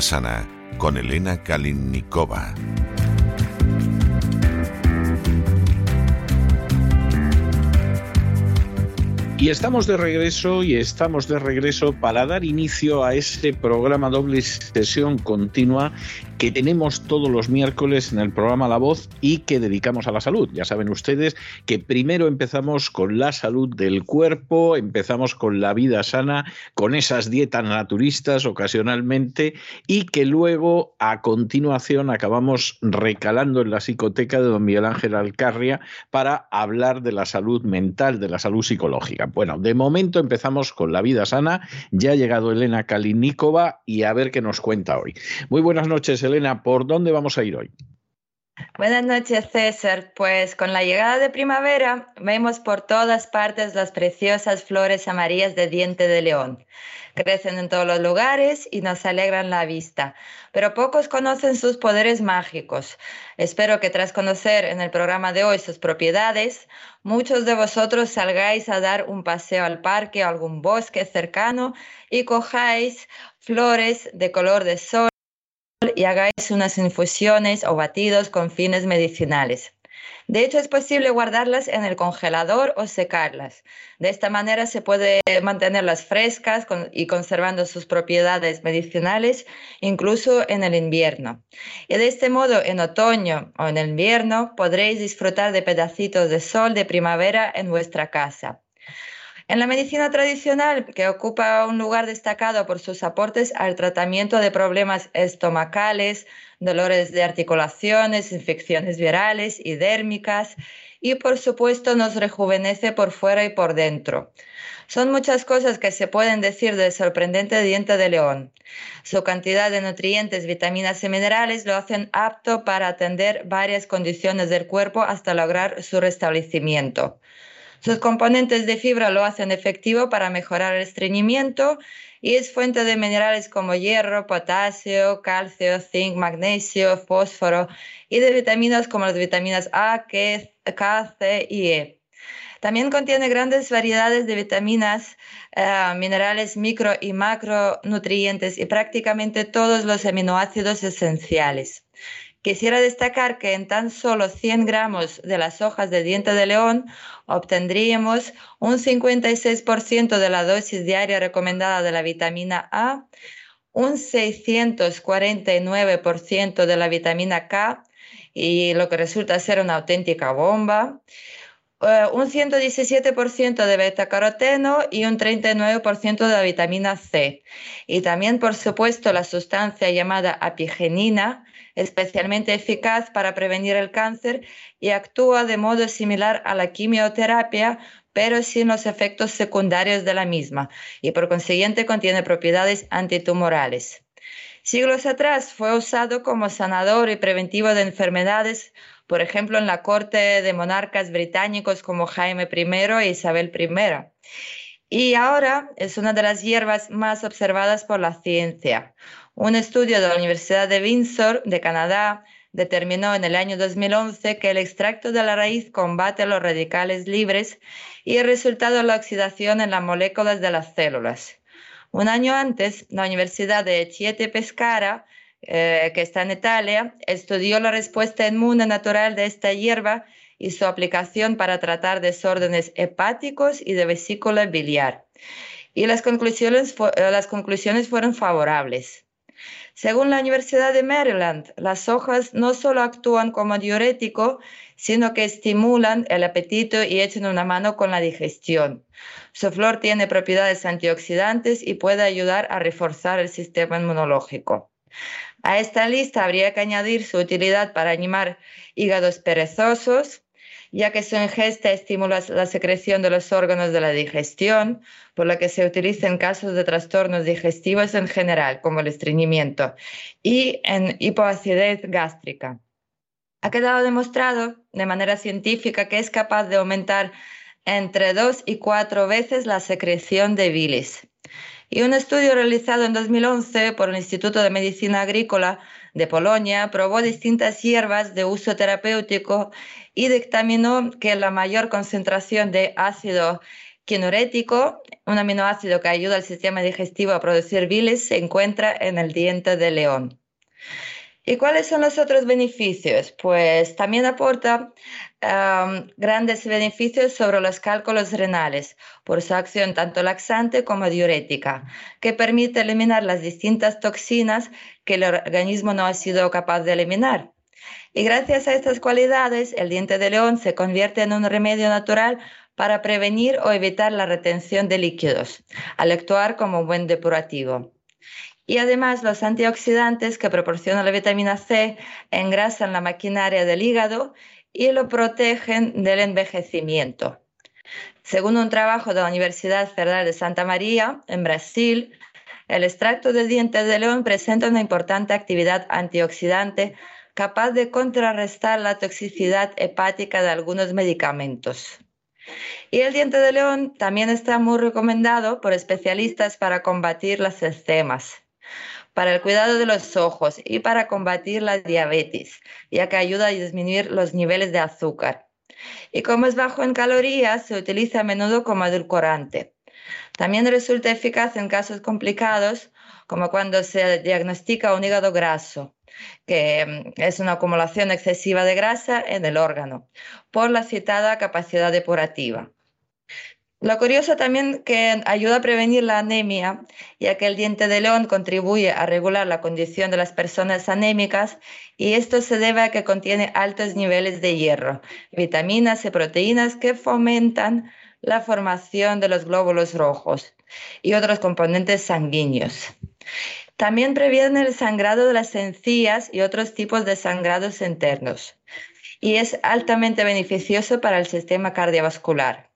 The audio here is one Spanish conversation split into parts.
Sana con Elena Kalinnikova. Y estamos de regreso y estamos de regreso para dar inicio a este programa doble sesión continua que tenemos todos los miércoles en el programa La Voz y que dedicamos a la salud. Ya saben ustedes que primero empezamos con la salud del cuerpo, empezamos con la vida sana, con esas dietas naturistas ocasionalmente y que luego a continuación acabamos recalando en la psicoteca de don Miguel Ángel Alcarria para hablar de la salud mental, de la salud psicológica. Bueno, de momento empezamos con la vida sana. Ya ha llegado Elena Kalinikova y a ver qué nos cuenta hoy. Muy buenas noches, Elena, ¿por dónde vamos a ir hoy? Buenas noches, César. Pues con la llegada de primavera vemos por todas partes las preciosas flores amarillas de diente de león. Crecen en todos los lugares y nos alegran la vista, pero pocos conocen sus poderes mágicos. Espero que tras conocer en el programa de hoy sus propiedades, muchos de vosotros salgáis a dar un paseo al parque o algún bosque cercano y cojáis flores de color de sol y hagáis unas infusiones o batidos con fines medicinales. De hecho, es posible guardarlas en el congelador o secarlas. De esta manera se puede mantenerlas frescas y conservando sus propiedades medicinales incluso en el invierno. Y de este modo, en otoño o en el invierno, podréis disfrutar de pedacitos de sol de primavera en vuestra casa. En la medicina tradicional, que ocupa un lugar destacado por sus aportes al tratamiento de problemas estomacales, dolores de articulaciones, infecciones virales y dérmicas, y por supuesto nos rejuvenece por fuera y por dentro. Son muchas cosas que se pueden decir del sorprendente diente de león. Su cantidad de nutrientes, vitaminas y minerales lo hacen apto para atender varias condiciones del cuerpo hasta lograr su restablecimiento. Sus componentes de fibra lo hacen efectivo para mejorar el estreñimiento y es fuente de minerales como hierro, potasio, calcio, zinc, magnesio, fósforo y de vitaminas como las vitaminas A, K, C y E. También contiene grandes variedades de vitaminas, eh, minerales micro y macronutrientes y prácticamente todos los aminoácidos esenciales. Quisiera destacar que en tan solo 100 gramos de las hojas de diente de león obtendríamos un 56% de la dosis diaria recomendada de la vitamina A, un 649% de la vitamina K, y lo que resulta ser una auténtica bomba, eh, un 117% de beta-caroteno y un 39% de la vitamina C. Y también, por supuesto, la sustancia llamada apigenina, especialmente eficaz para prevenir el cáncer y actúa de modo similar a la quimioterapia, pero sin los efectos secundarios de la misma y por consiguiente contiene propiedades antitumorales. Siglos atrás fue usado como sanador y preventivo de enfermedades, por ejemplo en la corte de monarcas británicos como Jaime I e Isabel I. Y ahora es una de las hierbas más observadas por la ciencia. Un estudio de la Universidad de Windsor, de Canadá, determinó en el año 2011 que el extracto de la raíz combate los radicales libres y el resultado es la oxidación en las moléculas de las células. Un año antes, la Universidad de Chieti Pescara, eh, que está en Italia, estudió la respuesta inmune natural de esta hierba y su aplicación para tratar desórdenes hepáticos y de vesícula biliar. Y las conclusiones, eh, las conclusiones fueron favorables. Según la Universidad de Maryland, las hojas no solo actúan como diurético, sino que estimulan el apetito y echan una mano con la digestión. Su flor tiene propiedades antioxidantes y puede ayudar a reforzar el sistema inmunológico. A esta lista habría que añadir su utilidad para animar hígados perezosos, ya que su ingesta estimula la secreción de los órganos de la digestión, por lo que se utiliza en casos de trastornos digestivos en general, como el estreñimiento, y en hipoacidez gástrica. Ha quedado demostrado de manera científica que es capaz de aumentar entre dos y cuatro veces la secreción de bilis. Y un estudio realizado en 2011 por el Instituto de Medicina Agrícola de Polonia probó distintas hierbas de uso terapéutico y dictaminó que la mayor concentración de ácido quinurético, un aminoácido que ayuda al sistema digestivo a producir bilis, se encuentra en el diente de león. ¿Y cuáles son los otros beneficios? Pues también aporta grandes beneficios sobre los cálculos renales por su acción tanto laxante como diurética, que permite eliminar las distintas toxinas que el organismo no ha sido capaz de eliminar. Y gracias a estas cualidades, el diente de león se convierte en un remedio natural para prevenir o evitar la retención de líquidos, al actuar como un buen depurativo. Y además los antioxidantes que proporciona la vitamina C engrasan la maquinaria del hígado y lo protegen del envejecimiento. Según un trabajo de la Universidad Federal de Santa María, en Brasil, el extracto de dientes de león presenta una importante actividad antioxidante capaz de contrarrestar la toxicidad hepática de algunos medicamentos. Y el diente de león también está muy recomendado por especialistas para combatir las eczemas para el cuidado de los ojos y para combatir la diabetes, ya que ayuda a disminuir los niveles de azúcar. Y como es bajo en calorías, se utiliza a menudo como edulcorante. También resulta eficaz en casos complicados, como cuando se diagnostica un hígado graso. que mm, es una acumulación excesiva de grasa en el órgano, por la citada capacidad depurativa. Lo curioso también que ayuda a prevenir la anemia, ya que el diente de león contribuye a regular la condición de las personas anémicas y esto se debe a que contiene altos niveles de hierro, vitaminas y proteínas que fomentan la formación de los glóbulos rojos y otros componentes sanguíneos. También previene el sangrado de las encías y otros tipos de sangrados internos y es altamente beneficioso para el sistema cardiovascular.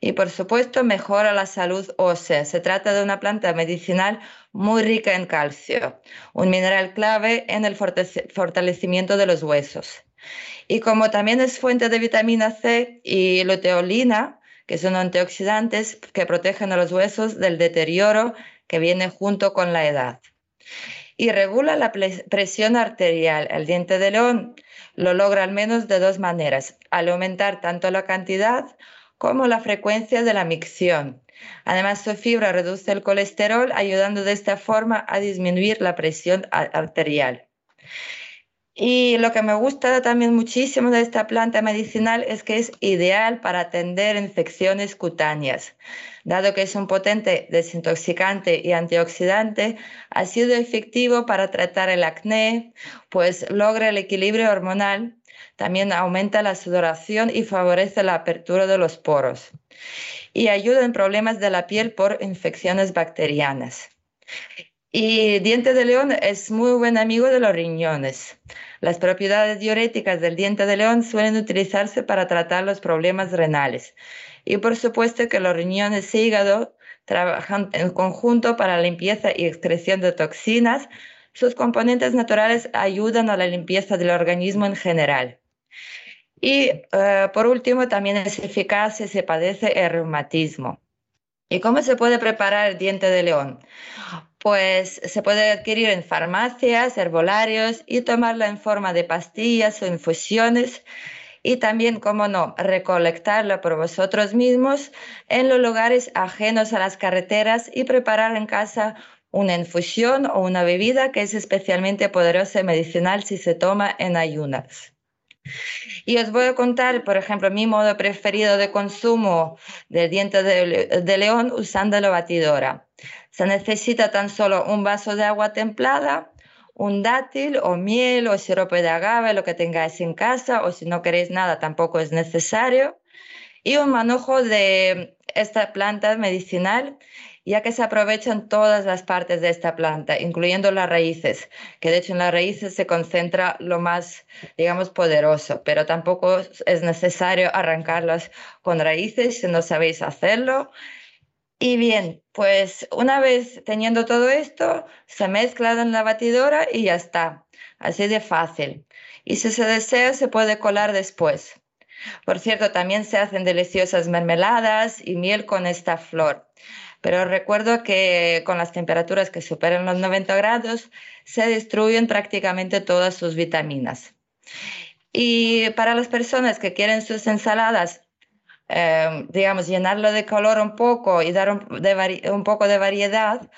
Y por supuesto mejora la salud ósea. Se trata de una planta medicinal muy rica en calcio, un mineral clave en el fortalecimiento de los huesos. Y como también es fuente de vitamina C y luteolina, que son antioxidantes que protegen a los huesos del deterioro que viene junto con la edad. Y regula la presión arterial. El diente de león lo logra al menos de dos maneras, al aumentar tanto la cantidad como la frecuencia de la micción. Además, su fibra reduce el colesterol, ayudando de esta forma a disminuir la presión arterial. Y lo que me gusta también muchísimo de esta planta medicinal es que es ideal para atender infecciones cutáneas. Dado que es un potente desintoxicante y antioxidante, ha sido efectivo para tratar el acné, pues logra el equilibrio hormonal, también aumenta la sudoración y favorece la apertura de los poros. Y ayuda en problemas de la piel por infecciones bacterianas. Y diente de león es muy buen amigo de los riñones. Las propiedades diuréticas del diente de león suelen utilizarse para tratar los problemas renales. Y por supuesto que los riñones y hígado trabajan en conjunto para la limpieza y excreción de toxinas. Sus componentes naturales ayudan a la limpieza del organismo en general. Y eh, por último, también es eficaz si se padece el reumatismo. ¿Y cómo se puede preparar el diente de león? Pues se puede adquirir en farmacias, herbolarios y tomarla en forma de pastillas o infusiones y también, como no, recolectarla por vosotros mismos en los lugares ajenos a las carreteras y preparar en casa una infusión o una bebida que es especialmente poderosa y medicinal si se toma en ayunas. Y os voy a contar, por ejemplo, mi modo preferido de consumo del diente de, león usando la batidora. Se necesita tan solo un vaso de agua templada, un dátil o miel o sirope de agave, lo que tengáis en casa, o si no queréis nada tampoco es necesario, y un manojo de esta planta medicinal ya que se aprovechan todas las partes de esta planta, incluyendo las raíces, que de hecho en las raíces se concentra lo más, digamos, poderoso, pero tampoco es necesario arrancarlas con raíces si no sabéis hacerlo. Y bien, pues una vez teniendo todo esto, se mezcla en la batidora y ya está, así de fácil. Y si se desea, se puede colar después. Por cierto, también se hacen deliciosas mermeladas y miel con esta flor. Pero recuerdo que con las temperaturas que superan los 90 grados se destruyen prácticamente todas sus vitaminas. Y para las personas que quieren sus ensaladas, eh, digamos, llenarlo de color un poco y dar un, poco de variedad,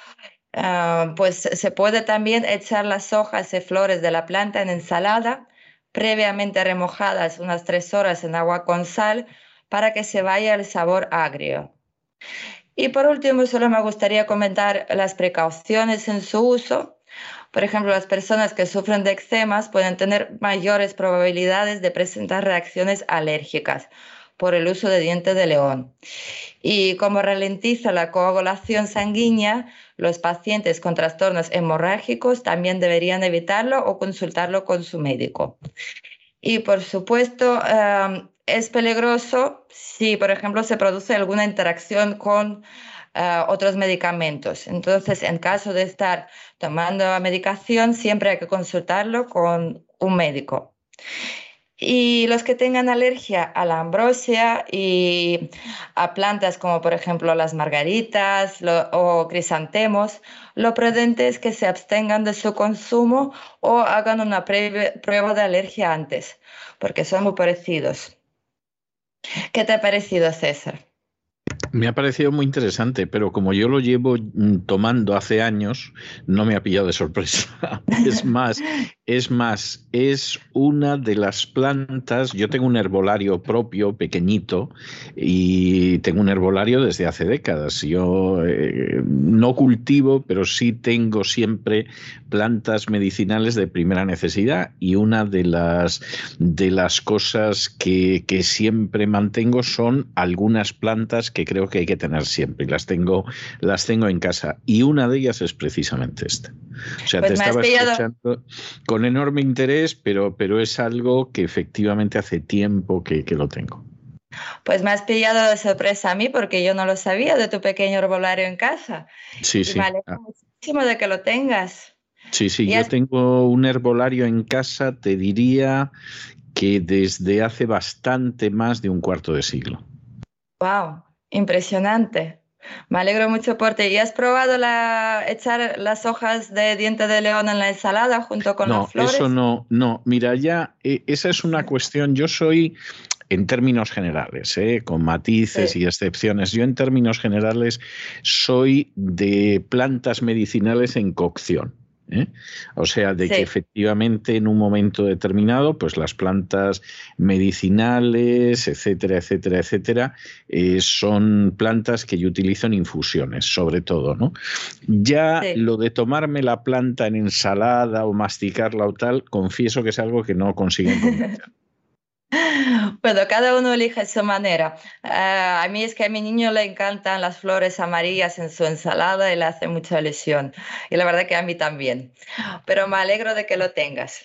eh, pues se puede también echar las hojas y flores de la planta en ensalada, previamente remojadas unas tres horas en agua con sal para que se vaya el sabor agrio. Y por último, solo me gustaría comentar las precauciones en su uso. Por ejemplo, las personas que sufren de eczemas pueden tener mayores probabilidades de presentar reacciones alérgicas por el uso de dientes de león. Y como ralentiza la coagulación sanguínea, los pacientes con trastornos hemorrágicos también deberían evitarlo o consultarlo con su médico. Y por supuesto, em, es peligroso si, por ejemplo, se produce alguna interacción con eh, otros medicamentos. Entonces, en caso de estar tomando medicación, siempre hay que consultarlo con un médico. Y los que tengan alergia a la ambrosia y a plantas como por ejemplo las margaritas o crisantemos, lo prudente es que se abstengan de su consumo o hagan una prueba de alergia antes, porque son muy parecidos. ¿Qué te ha parecido, César? Me ha parecido muy interesante, pero como yo lo llevo mm, tomando hace años, no me ha pillado de sorpresa. Es más, es más, es una de las plantas. Yo tengo un herbolario propio, pequeñito, y tengo un herbolario desde hace décadas. Yo eh, no cultivo, pero sí tengo siempre plantas medicinales de primera necesidad. Y una de las de las cosas que, que siempre mantengo son algunas plantas que creo que hay que tener siempre y las tengo, las tengo en casa. Y una de ellas es precisamente esta. O sea, Pues te has estaba escuchando con enorme interés, pero, pero es algo que efectivamente hace tiempo que, que lo tengo. Pues me has pillado de sorpresa a mí porque yo no lo sabía de tu pequeño herbolario en casa. Sí, Y sí. me alegro Ah, muchísimo de que lo tengas. Sí, sí, Y yo has- tengo un herbolario en casa, te diría que desde hace bastante más de un cuarto de siglo. Wow, impresionante. Me alegro mucho por ti. ¿Y has probado la, echar las hojas de diente de león en la ensalada junto con no, las flores? eso no, no. Mira, ya eh, esa es una cuestión. Yo soy, en términos generales, eh, con matices Sí. y excepciones, yo en términos generales soy de plantas medicinales en cocción. ¿Eh? O sea, de Sí. que efectivamente en un momento determinado, pues las plantas medicinales, etcétera, etcétera, etcétera, eh, son plantas que yo utilizo en infusiones, sobre todo, ¿no? Ya Sí. lo de tomarme la planta en ensalada o masticarla o tal, confieso que es algo que no consigo convencer. Bueno, cada uno elige su manera. Ah, a mí es que a mi niño le encantan las flores amarillas en su ensalada y le hace mucha ilusión. Y la verdad que a mí también. Pero me alegro de que lo tengas.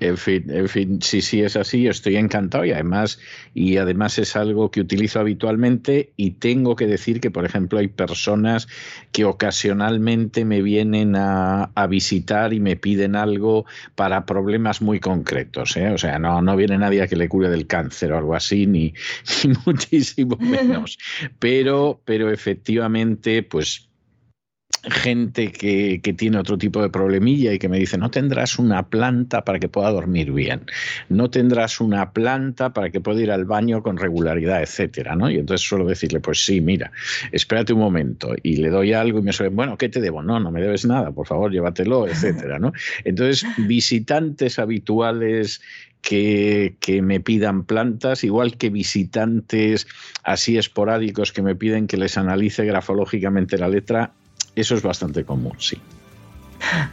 En fin, en fin, sí, sí es así, estoy encantado y además, y además es algo que utilizo habitualmente y tengo que decir que, por ejemplo, hay personas que ocasionalmente me vienen a, a visitar y me piden algo para problemas muy concretos. ¿eh? O sea, no, no viene nadie a que le cure del cáncer o algo así, ni, ni muchísimo menos. Pero, pero efectivamente, pues gente que, que, tiene otro tipo de problemilla y que me dice, no tendrás una planta para que pueda dormir bien, no tendrás una planta para que pueda ir al baño con regularidad, etcétera, ¿no? Y entonces suelo decirle, pues sí, mira, espérate un momento y le doy algo y me suele, bueno, ¿qué te debo? No, no me debes nada, por favor, llévatelo, etcétera, ¿no? Entonces, visitantes habituales que, que, me pidan plantas, igual que visitantes así esporádicos que me piden que les analice grafológicamente la letra, eso es bastante común, sí.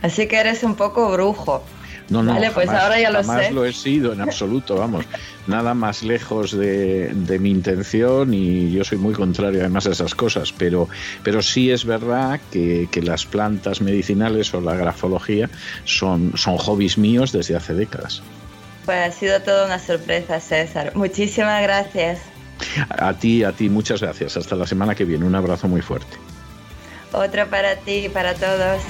Así que eres un poco brujo. No, no, vale, jamás, pues ahora ya lo jamás sé. lo he sido en absoluto, vamos. Nada más lejos de, de, mi intención y yo soy muy contrario además a esas cosas, pero, pero sí es verdad que, que las plantas medicinales o la grafología son, son hobbies míos desde hace décadas. Pues ha sido toda una sorpresa, César. Muchísimas gracias. A ti, a ti, muchas gracias. Hasta la semana que viene. Un abrazo muy fuerte. Otro para ti y para todos.